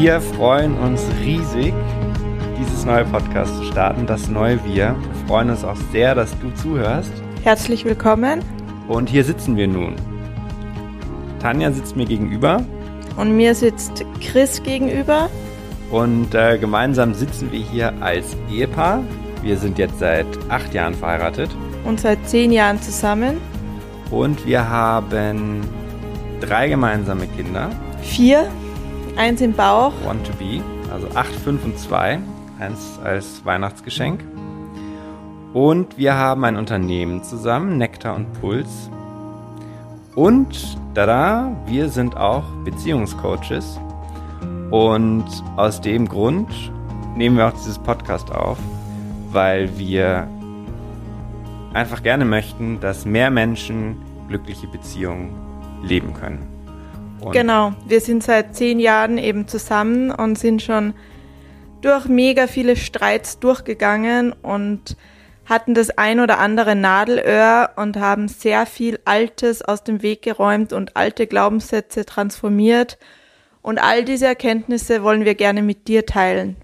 Wir freuen uns riesig, dieses neue Podcast zu starten, das neue Wir. Wir freuen uns auch sehr, dass du zuhörst. Herzlich willkommen. Und hier sitzen wir nun. Tanja sitzt mir gegenüber. Und mir sitzt Chris gegenüber. Und äh, gemeinsam sitzen wir hier als Ehepaar. Wir sind jetzt seit acht Jahren verheiratet. Und seit zehn Jahren zusammen. Und wir haben drei gemeinsame Kinder. Vier, eins im Bauch. One to be, also acht, fünf und zwei. Eins als Weihnachtsgeschenk. Und wir haben ein Unternehmen zusammen, Nektar und Puls. Und tada, wir sind auch Beziehungscoaches. Und aus dem Grund nehmen wir auch dieses Podcast auf, weil wir einfach gerne möchten, dass mehr Menschen glückliche Beziehungen leben können. Und genau, wir sind seit zehn Jahren eben zusammen und sind schon durch mega viele Streits durchgegangen und hatten das ein oder andere Nadelöhr und haben sehr viel Altes aus dem Weg geräumt und alte Glaubenssätze transformiert. Und all diese Erkenntnisse wollen wir gerne mit dir teilen.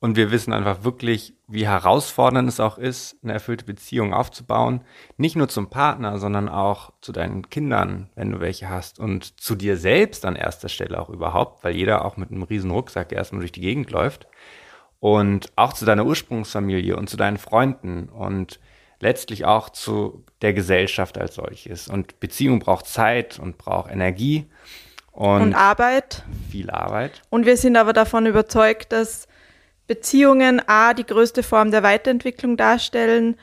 Und wir wissen einfach wirklich, wie herausfordernd es auch ist, eine erfüllte Beziehung aufzubauen. Nicht nur zum Partner, sondern auch zu deinen Kindern, wenn du welche hast. Und zu dir selbst an erster Stelle auch überhaupt, weil jeder auch mit einem riesen Rucksack erstmal durch die Gegend läuft. Und auch zu deiner Ursprungsfamilie und zu deinen Freunden und letztlich auch zu der Gesellschaft als solches. Und Beziehung braucht Zeit und braucht Energie. Und, und Arbeit. Viel Arbeit. Und wir sind aber davon überzeugt, dass Beziehungen A die größte Form der Weiterentwicklung darstellen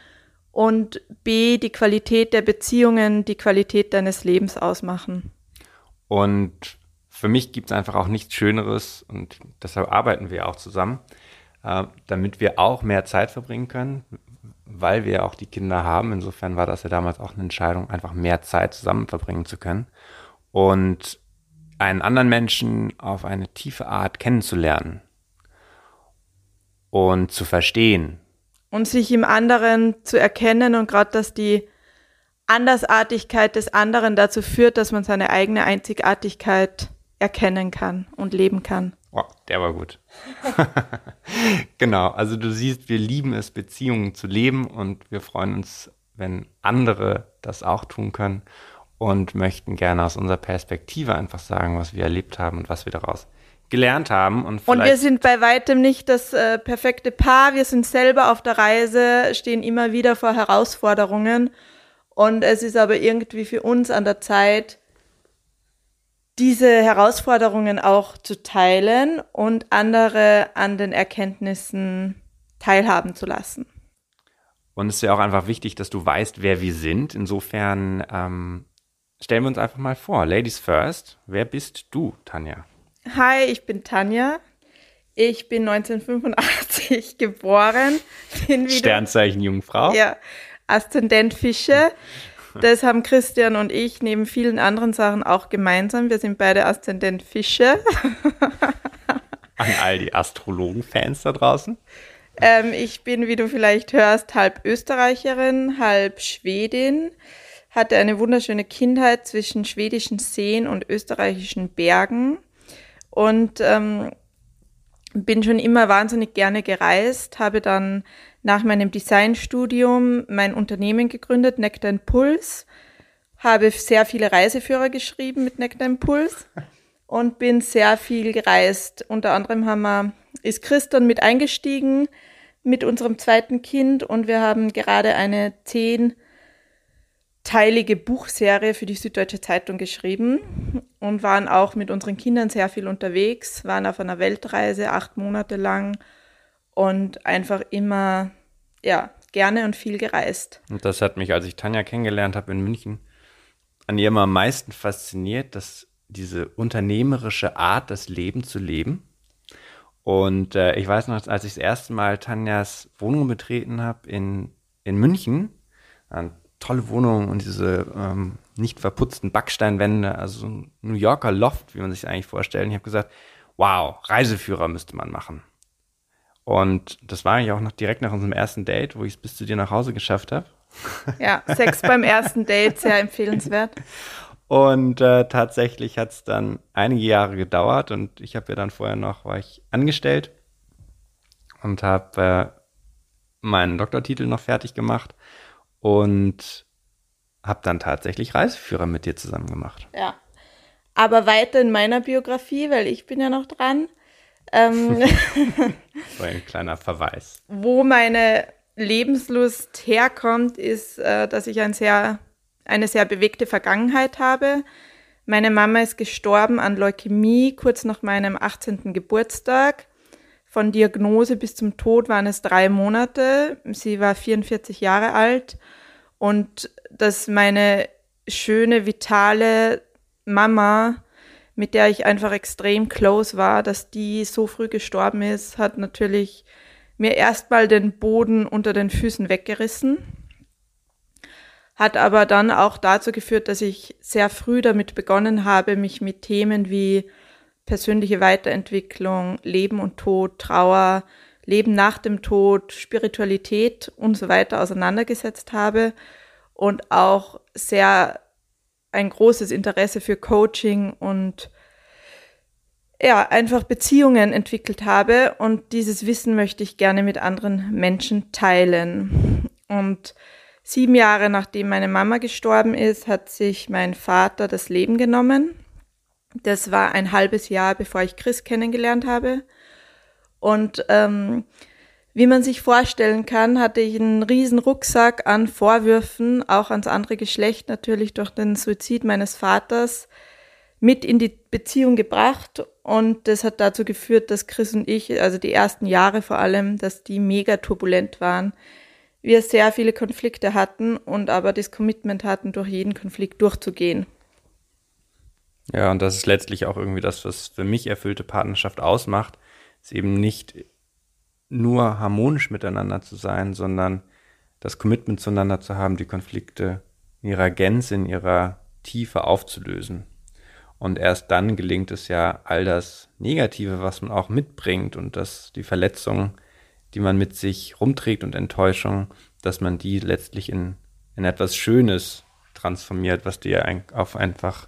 und B die Qualität der Beziehungen die Qualität deines Lebens ausmachen. Und für mich gibt es einfach auch nichts Schöneres und deshalb arbeiten wir auch zusammen, äh, damit wir auch mehr Zeit verbringen können, weil wir auch die Kinder haben. Insofern war das ja damals auch eine Entscheidung, einfach mehr Zeit zusammen verbringen zu können und einen anderen Menschen auf eine tiefe Art kennenzulernen und zu verstehen. Und sich im anderen zu erkennen und gerade, dass die Andersartigkeit des anderen dazu führt, dass man seine eigene Einzigartigkeit erkennen kann und leben kann. Oh, der war gut. genau, also du siehst, wir lieben es, Beziehungen zu leben und wir freuen uns, wenn andere das auch tun können und möchten gerne aus unserer Perspektive einfach sagen, was wir erlebt haben und was wir daraus gelernt haben. Und, und wir sind bei weitem nicht das äh, perfekte Paar. Wir sind selber auf der Reise, stehen immer wieder vor Herausforderungen. Und es ist aber irgendwie für uns an der Zeit, diese Herausforderungen auch zu teilen und andere an den Erkenntnissen teilhaben zu lassen. Und es ist ja auch einfach wichtig, dass du weißt, wer wir sind. Insofern ähm, stellen wir uns einfach mal vor. Ladies first. Wer bist du, Tanja? Hi, ich bin Tanja. Ich bin 1985 geboren. Bin Sternzeichen Jungfrau. Ja, Aszendent Fische. Das haben Christian und ich neben vielen anderen Sachen auch gemeinsam. Wir sind beide Aszendent Fische. An all die Astrologen-Fans da draußen. Ähm, ich bin, wie du vielleicht hörst, halb Österreicherin, halb Schwedin. Hatte eine wunderschöne Kindheit zwischen schwedischen Seen und österreichischen Bergen und ähm, bin schon immer wahnsinnig gerne gereist, habe dann nach meinem Designstudium mein Unternehmen gegründet, Nectar Puls, habe sehr viele Reiseführer geschrieben mit Nectar Puls und bin sehr viel gereist. Unter anderem haben wir, ist Christian mit eingestiegen mit unserem zweiten Kind und wir haben gerade eine zehn teilige Buchserie für die Süddeutsche Zeitung geschrieben und waren auch mit unseren Kindern sehr viel unterwegs, waren auf einer Weltreise acht Monate lang und einfach immer, ja, gerne und viel gereist. Und das hat mich, als ich Tanja kennengelernt habe in München, an ihr immer am meisten fasziniert, dass diese unternehmerische Art, das Leben zu leben. Und äh, ich weiß noch, als ich das erste Mal Tanjas Wohnung betreten habe in, in München, dann tolle Wohnung und diese ähm, nicht verputzten Backsteinwände, also ein New Yorker Loft, wie man sich das eigentlich vorstellt. ich habe gesagt, wow, Reiseführer müsste man machen. Und das war eigentlich auch noch direkt nach unserem ersten Date, wo ich es bis zu dir nach Hause geschafft habe. Ja, Sex beim ersten Date, sehr empfehlenswert. Und äh, tatsächlich hat es dann einige Jahre gedauert und ich habe ja dann vorher noch, war ich angestellt und habe äh, meinen Doktortitel noch fertig gemacht und habe dann tatsächlich Reiseführer mit dir zusammen gemacht. Ja. Aber weiter in meiner Biografie, weil ich bin ja noch dran. Ähm, so ein kleiner Verweis. Wo meine Lebenslust herkommt, ist, äh, dass ich ein sehr, eine sehr bewegte Vergangenheit habe. Meine Mama ist gestorben an Leukämie kurz nach meinem 18. Geburtstag. Von Diagnose bis zum Tod waren es drei Monate. Sie war 44 Jahre alt und dass meine schöne, vitale Mama, mit der ich einfach extrem close war, dass die so früh gestorben ist, hat natürlich mir erstmal den Boden unter den Füßen weggerissen. Hat aber dann auch dazu geführt, dass ich sehr früh damit begonnen habe, mich mit Themen wie persönliche Weiterentwicklung, Leben und Tod, Trauer, Leben nach dem Tod, Spiritualität und so weiter auseinandergesetzt habe und auch sehr ein großes Interesse für Coaching und ja, einfach Beziehungen entwickelt habe und dieses Wissen möchte ich gerne mit anderen Menschen teilen. Und sieben Jahre nachdem meine Mama gestorben ist, hat sich mein Vater das Leben genommen. Das war ein halbes Jahr, bevor ich Chris kennengelernt habe. Und ähm, wie man sich vorstellen kann, hatte ich einen riesen Rucksack an Vorwürfen, auch ans andere Geschlecht natürlich durch den Suizid meines Vaters, mit in die Beziehung gebracht. Und das hat dazu geführt, dass Chris und ich, also die ersten Jahre vor allem, dass die mega turbulent waren. Wir sehr viele Konflikte hatten und aber das Commitment hatten, durch jeden Konflikt durchzugehen. Ja, und das ist letztlich auch irgendwie das, was für mich erfüllte Partnerschaft ausmacht, ist eben nicht nur harmonisch miteinander zu sein, sondern das Commitment zueinander zu haben, die Konflikte in ihrer Gänze, in ihrer Tiefe aufzulösen. Und erst dann gelingt es ja, all das Negative, was man auch mitbringt und dass die Verletzungen, die man mit sich rumträgt und Enttäuschung, dass man die letztlich in, in etwas Schönes transformiert, was dir auf einfach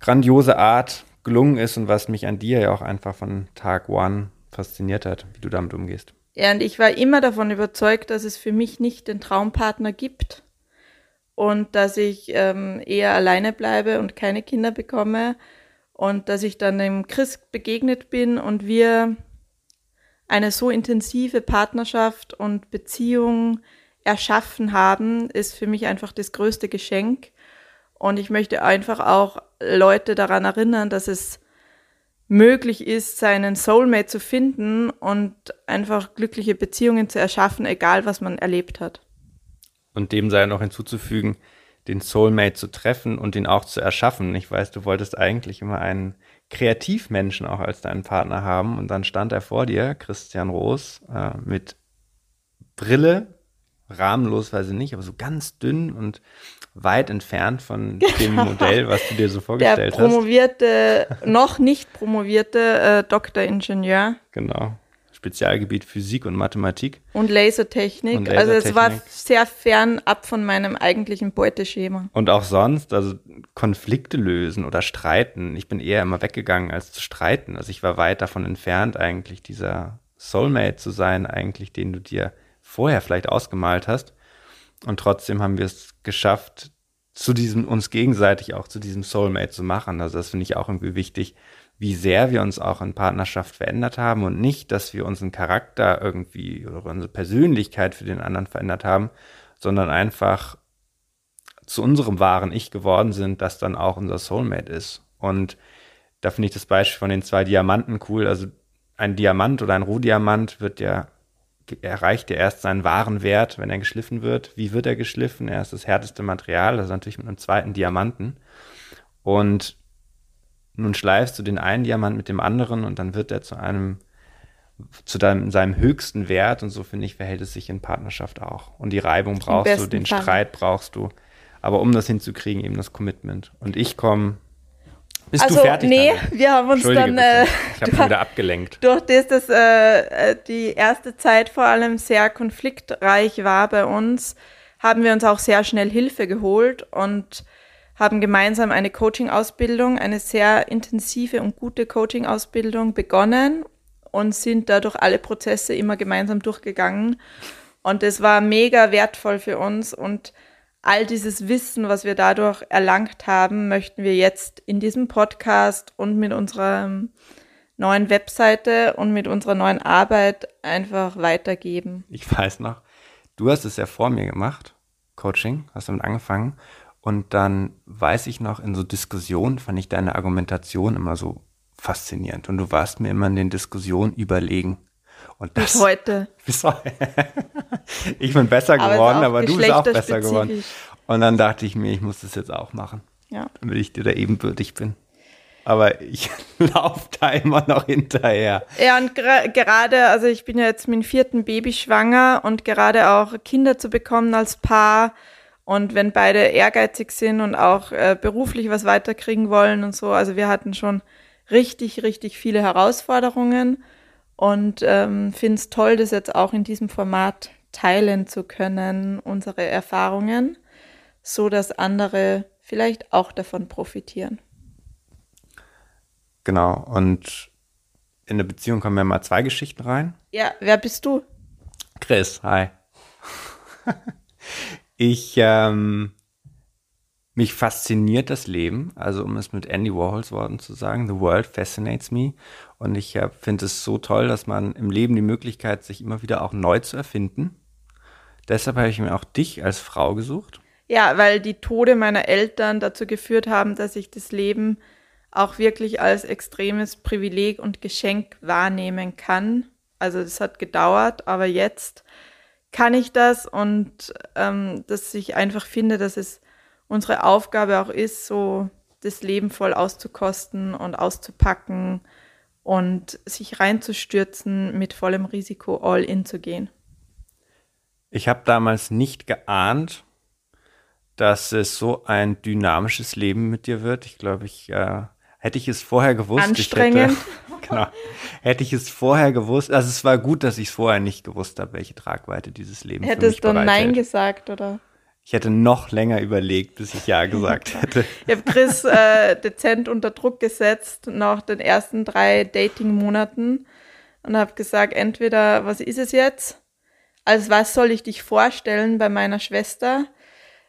grandiose Art gelungen ist und was mich an dir ja auch einfach von Tag One fasziniert hat, wie du damit umgehst. Ja, und ich war immer davon überzeugt, dass es für mich nicht den Traumpartner gibt und dass ich ähm, eher alleine bleibe und keine Kinder bekomme und dass ich dann dem Chris begegnet bin und wir eine so intensive Partnerschaft und Beziehung erschaffen haben, ist für mich einfach das größte Geschenk. Und ich möchte einfach auch Leute daran erinnern, dass es möglich ist, seinen Soulmate zu finden und einfach glückliche Beziehungen zu erschaffen, egal was man erlebt hat. Und dem sei noch hinzuzufügen, den Soulmate zu treffen und ihn auch zu erschaffen. Ich weiß, du wolltest eigentlich immer einen Kreativmenschen auch als deinen Partner haben und dann stand er vor dir, Christian Roos, äh, mit Brille, rahmenlos weiß ich nicht, aber so ganz dünn und weit entfernt von dem genau. Modell, was du dir so vorgestellt Der promovierte, hast. noch nicht promovierte äh, Doktoringenieur. Genau. Spezialgebiet Physik und Mathematik. Und Lasertechnik. Und Lasertechnik. Also es war sehr fern ab von meinem eigentlichen Beuteschema. Und auch sonst, also Konflikte lösen oder streiten. Ich bin eher immer weggegangen, als zu streiten. Also ich war weit davon entfernt, eigentlich dieser Soulmate zu sein, eigentlich, den du dir vorher vielleicht ausgemalt hast. Und trotzdem haben wir es geschafft, zu diesem, uns gegenseitig auch zu diesem Soulmate zu machen. Also das finde ich auch irgendwie wichtig, wie sehr wir uns auch in Partnerschaft verändert haben und nicht, dass wir unseren Charakter irgendwie oder unsere Persönlichkeit für den anderen verändert haben, sondern einfach zu unserem wahren Ich geworden sind, das dann auch unser Soulmate ist. Und da finde ich das Beispiel von den zwei Diamanten cool. Also ein Diamant oder ein Rohdiamant wird ja erreicht er erst seinen wahren Wert, wenn er geschliffen wird. Wie wird er geschliffen? Er ist das härteste Material, also natürlich mit einem zweiten Diamanten. Und nun schleifst du den einen Diamant mit dem anderen und dann wird er zu einem, zu deinem, seinem höchsten Wert. Und so finde ich, verhält es sich in Partnerschaft auch. Und die Reibung brauchst du, den Fall. Streit brauchst du. Aber um das hinzukriegen, eben das Commitment. Und ich komme bist also, du fertig? Nee, damit? wir haben uns dann. Äh, ich habe wieder abgelenkt. Durch das, dass äh, die erste Zeit vor allem sehr konfliktreich war bei uns, haben wir uns auch sehr schnell Hilfe geholt und haben gemeinsam eine Coaching-Ausbildung, eine sehr intensive und gute Coaching-Ausbildung begonnen und sind dadurch alle Prozesse immer gemeinsam durchgegangen. Und es war mega wertvoll für uns und all dieses Wissen, was wir dadurch erlangt haben, möchten wir jetzt in diesem Podcast und mit unserer neuen Webseite und mit unserer neuen Arbeit einfach weitergeben. Ich weiß noch, du hast es ja vor mir gemacht, Coaching, hast damit angefangen. Und dann weiß ich noch, in so Diskussionen fand ich deine Argumentation immer so faszinierend. Und du warst mir immer in den Diskussionen überlegen. Und das, bis heute. Bis heute. ich bin besser geworden, aber, aber du bist auch besser geworden. Und dann dachte ich mir, ich muss das jetzt auch machen. Ja. Damit ich dir da ebenbürtig bin. Aber ich laufe da immer noch hinterher. Ja, und gerade, also ich bin ja jetzt mit dem vierten Baby schwanger und gerade auch Kinder zu bekommen als Paar. Und wenn beide ehrgeizig sind und auch äh, beruflich was weiterkriegen wollen und so, also wir hatten schon richtig, richtig viele Herausforderungen und ähm, finde es toll, das jetzt auch in diesem Format teilen zu können, unsere Erfahrungen, so dass andere vielleicht auch davon profitieren. Genau, und in eine Beziehung kommen ja mal zwei Geschichten rein. Ja, wer bist du? Chris, hi. ich ähm, mich fasziniert das Leben, also um es mit Andy Warhols Worten zu sagen, the world fascinates me. Und ich äh, finde es so toll, dass man im Leben die Möglichkeit, sich immer wieder auch neu zu erfinden. Deshalb habe ich mir auch dich als Frau gesucht. Ja, weil die Tode meiner Eltern dazu geführt haben, dass ich das Leben auch wirklich als extremes Privileg und Geschenk wahrnehmen kann. Also das hat gedauert, aber jetzt kann ich das und ähm, dass ich einfach finde, dass es unsere Aufgabe auch ist, so das Leben voll auszukosten und auszupacken und sich reinzustürzen, mit vollem Risiko all in zu gehen. Ich habe damals nicht geahnt, dass es so ein dynamisches Leben mit dir wird. Ich glaube, ich äh, hätte ich es vorher gewusst. Anstrengend. Hätte, genau, hätte ich es vorher gewusst. Also es war gut, dass ich es vorher nicht gewusst habe, welche Tragweite dieses Leben Hättest für mich du Nein gesagt, oder? Ich hätte noch länger überlegt, bis ich Ja gesagt hätte. ich habe Chris äh, dezent unter Druck gesetzt nach den ersten drei Dating-Monaten und habe gesagt, entweder, was ist es jetzt? Als was soll ich dich vorstellen bei meiner Schwester?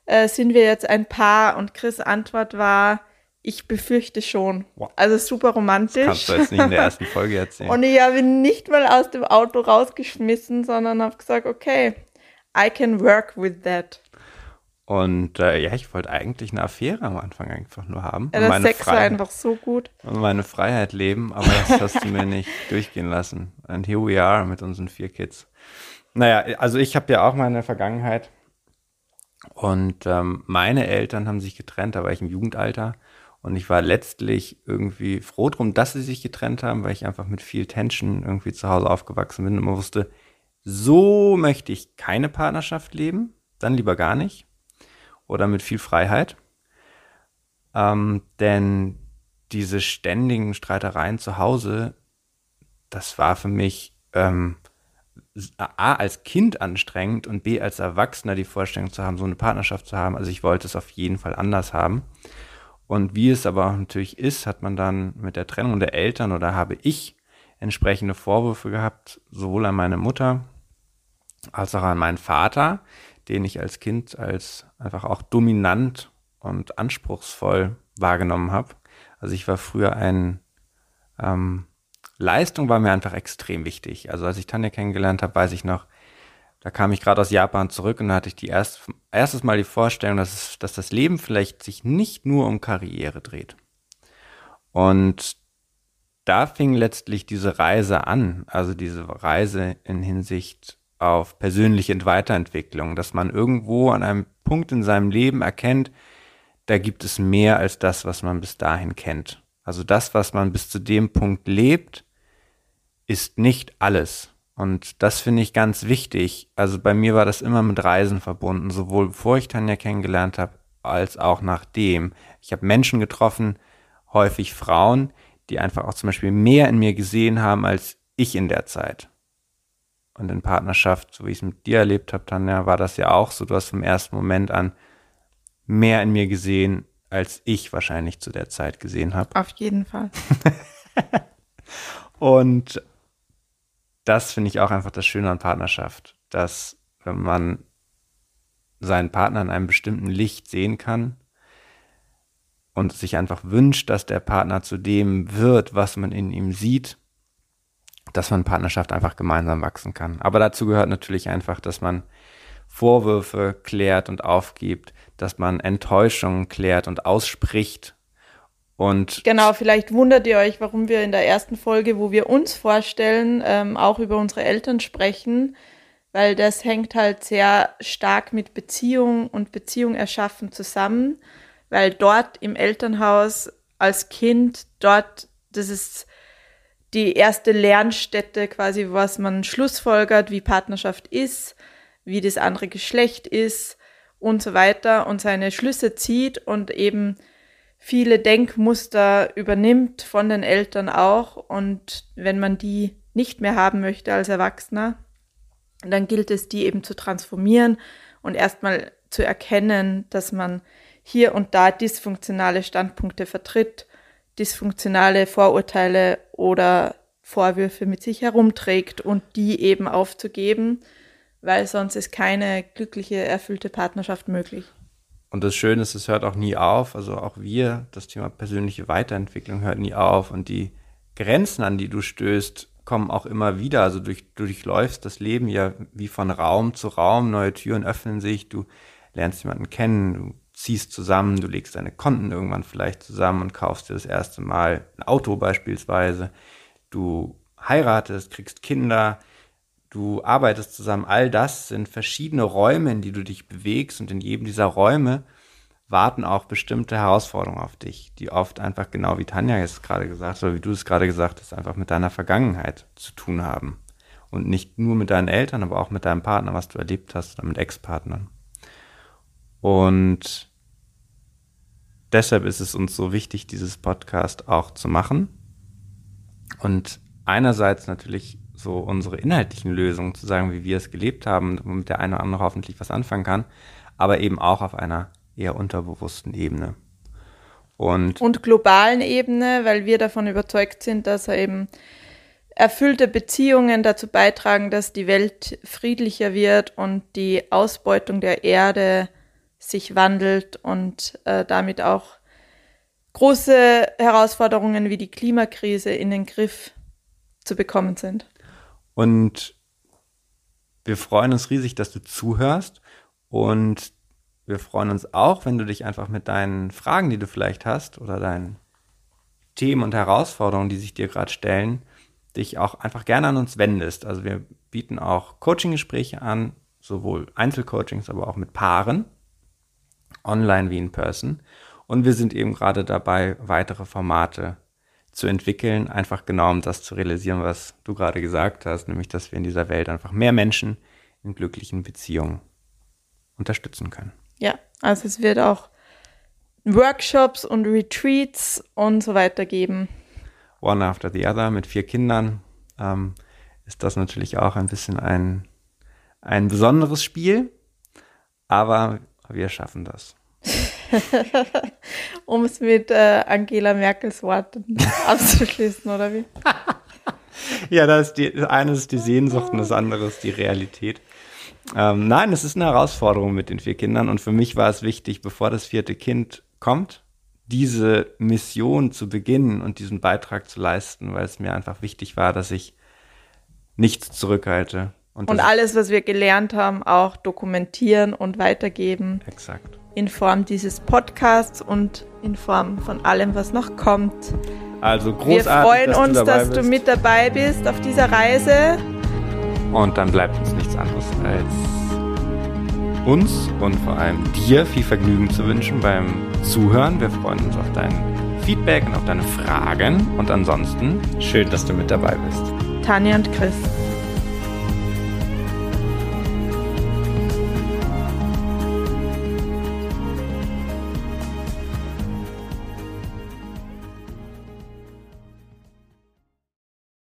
Äh, sind wir jetzt ein Paar? Und Chris Antwort war, ich befürchte schon. Wow. Also super romantisch. Das kannst du jetzt nicht in der ersten Folge erzählen. Und ich habe ihn nicht mal aus dem Auto rausgeschmissen, sondern habe gesagt, okay, I can work with that. Und äh, ja, ich wollte eigentlich eine Affäre am Anfang einfach nur haben. Ja, das Sex Freiheit, war einfach so gut. Und meine Freiheit leben, aber das hast du mir nicht durchgehen lassen. And here we are mit unseren vier Kids. Naja, also ich habe ja auch meine Vergangenheit. Und ähm, meine Eltern haben sich getrennt, da war ich im Jugendalter. Und ich war letztlich irgendwie froh drum, dass sie sich getrennt haben, weil ich einfach mit viel Tension irgendwie zu Hause aufgewachsen bin und man wusste, so möchte ich keine Partnerschaft leben, dann lieber gar nicht oder mit viel Freiheit. Ähm, denn diese ständigen Streitereien zu Hause, das war für mich ähm, A als Kind anstrengend und B als Erwachsener die Vorstellung zu haben, so eine Partnerschaft zu haben. Also ich wollte es auf jeden Fall anders haben. Und wie es aber natürlich ist, hat man dann mit der Trennung der Eltern oder habe ich entsprechende Vorwürfe gehabt, sowohl an meine Mutter als auch an meinen Vater, den ich als Kind als einfach auch dominant und anspruchsvoll wahrgenommen habe. Also ich war früher ein, ähm, Leistung war mir einfach extrem wichtig. Also als ich Tanja kennengelernt habe, weiß ich noch, da kam ich gerade aus Japan zurück und da hatte ich die erst, erstes Mal die Vorstellung, dass, es, dass das Leben vielleicht sich nicht nur um Karriere dreht. Und da fing letztlich diese Reise an, also diese Reise in Hinsicht auf persönliche Weiterentwicklung, dass man irgendwo an einem Punkt in seinem Leben erkennt, da gibt es mehr als das, was man bis dahin kennt. Also das, was man bis zu dem Punkt lebt, ist nicht alles. Und das finde ich ganz wichtig. Also bei mir war das immer mit Reisen verbunden, sowohl bevor ich Tanja kennengelernt habe, als auch nachdem. Ich habe Menschen getroffen, häufig Frauen, die einfach auch zum Beispiel mehr in mir gesehen haben als ich in der Zeit und in Partnerschaft, so wie ich es mit dir erlebt habe, Tanja, war das ja auch so. Du hast vom ersten Moment an mehr in mir gesehen als ich wahrscheinlich zu der Zeit gesehen habe. Auf jeden Fall. Und das finde ich auch einfach das Schöne an Partnerschaft, dass wenn man seinen Partner in einem bestimmten Licht sehen kann und sich einfach wünscht, dass der Partner zu dem wird, was man in ihm sieht, dass man Partnerschaft einfach gemeinsam wachsen kann. Aber dazu gehört natürlich einfach, dass man Vorwürfe klärt und aufgibt, dass man Enttäuschungen klärt und ausspricht. Und genau, vielleicht wundert ihr euch, warum wir in der ersten Folge, wo wir uns vorstellen, ähm, auch über unsere Eltern sprechen, weil das hängt halt sehr stark mit Beziehung und Beziehung erschaffen zusammen, weil dort im Elternhaus als Kind, dort, das ist die erste Lernstätte quasi, was man schlussfolgert, wie Partnerschaft ist, wie das andere Geschlecht ist und so weiter und seine Schlüsse zieht und eben viele Denkmuster übernimmt von den Eltern auch. Und wenn man die nicht mehr haben möchte als Erwachsener, dann gilt es, die eben zu transformieren und erstmal zu erkennen, dass man hier und da dysfunktionale Standpunkte vertritt, dysfunktionale Vorurteile oder Vorwürfe mit sich herumträgt und die eben aufzugeben weil sonst ist keine glückliche, erfüllte Partnerschaft möglich. Und das Schöne ist, es hört auch nie auf. Also auch wir, das Thema persönliche Weiterentwicklung hört nie auf. Und die Grenzen, an die du stößt, kommen auch immer wieder. Also du, du durchläufst das Leben ja wie von Raum zu Raum. Neue Türen öffnen sich. Du lernst jemanden kennen. Du ziehst zusammen. Du legst deine Konten irgendwann vielleicht zusammen und kaufst dir das erste Mal ein Auto beispielsweise. Du heiratest, kriegst Kinder du arbeitest zusammen, all das sind verschiedene Räume, in die du dich bewegst und in jedem dieser Räume warten auch bestimmte Herausforderungen auf dich, die oft einfach genau wie Tanja jetzt gerade gesagt hat, oder wie du es gerade gesagt hast, einfach mit deiner Vergangenheit zu tun haben. Und nicht nur mit deinen Eltern, aber auch mit deinem Partner, was du erlebt hast, oder mit Ex-Partnern. Und deshalb ist es uns so wichtig, dieses Podcast auch zu machen. Und einerseits natürlich so unsere inhaltlichen Lösungen zu sagen, wie wir es gelebt haben, womit der eine oder andere hoffentlich was anfangen kann, aber eben auch auf einer eher unterbewussten Ebene. Und, und globalen Ebene, weil wir davon überzeugt sind, dass er eben erfüllte Beziehungen dazu beitragen, dass die Welt friedlicher wird und die Ausbeutung der Erde sich wandelt und äh, damit auch große Herausforderungen wie die Klimakrise in den Griff zu bekommen sind. Und wir freuen uns riesig, dass du zuhörst. Und wir freuen uns auch, wenn du dich einfach mit deinen Fragen, die du vielleicht hast, oder deinen Themen und Herausforderungen, die sich dir gerade stellen, dich auch einfach gerne an uns wendest. Also wir bieten auch Coaching-Gespräche an, sowohl Einzelcoachings, aber auch mit Paaren, online wie in person. Und wir sind eben gerade dabei, weitere Formate zu entwickeln, einfach genau um das zu realisieren, was du gerade gesagt hast, nämlich dass wir in dieser Welt einfach mehr Menschen in glücklichen Beziehungen unterstützen können. Ja, also es wird auch Workshops und Retreats und so weiter geben. One after the other mit vier Kindern ähm, ist das natürlich auch ein bisschen ein, ein besonderes Spiel, aber wir schaffen das. um es mit äh, Angela Merkels Worten abzuschließen, oder wie? ja, das ist die, das eine ist die Sehnsucht und das andere ist die Realität. Ähm, nein, es ist eine Herausforderung mit den vier Kindern und für mich war es wichtig, bevor das vierte Kind kommt, diese Mission zu beginnen und diesen Beitrag zu leisten, weil es mir einfach wichtig war, dass ich nichts zurückhalte. Und, und alles, was wir gelernt haben, auch dokumentieren und weitergeben. Exakt in Form dieses Podcasts und in Form von allem, was noch kommt. Also großartig. Wir freuen dass uns, du dass bist. du mit dabei bist auf dieser Reise. Und dann bleibt uns nichts anderes als uns und vor allem dir viel Vergnügen zu wünschen beim Zuhören. Wir freuen uns auf dein Feedback und auf deine Fragen. Und ansonsten schön, dass du mit dabei bist. Tanja und Chris.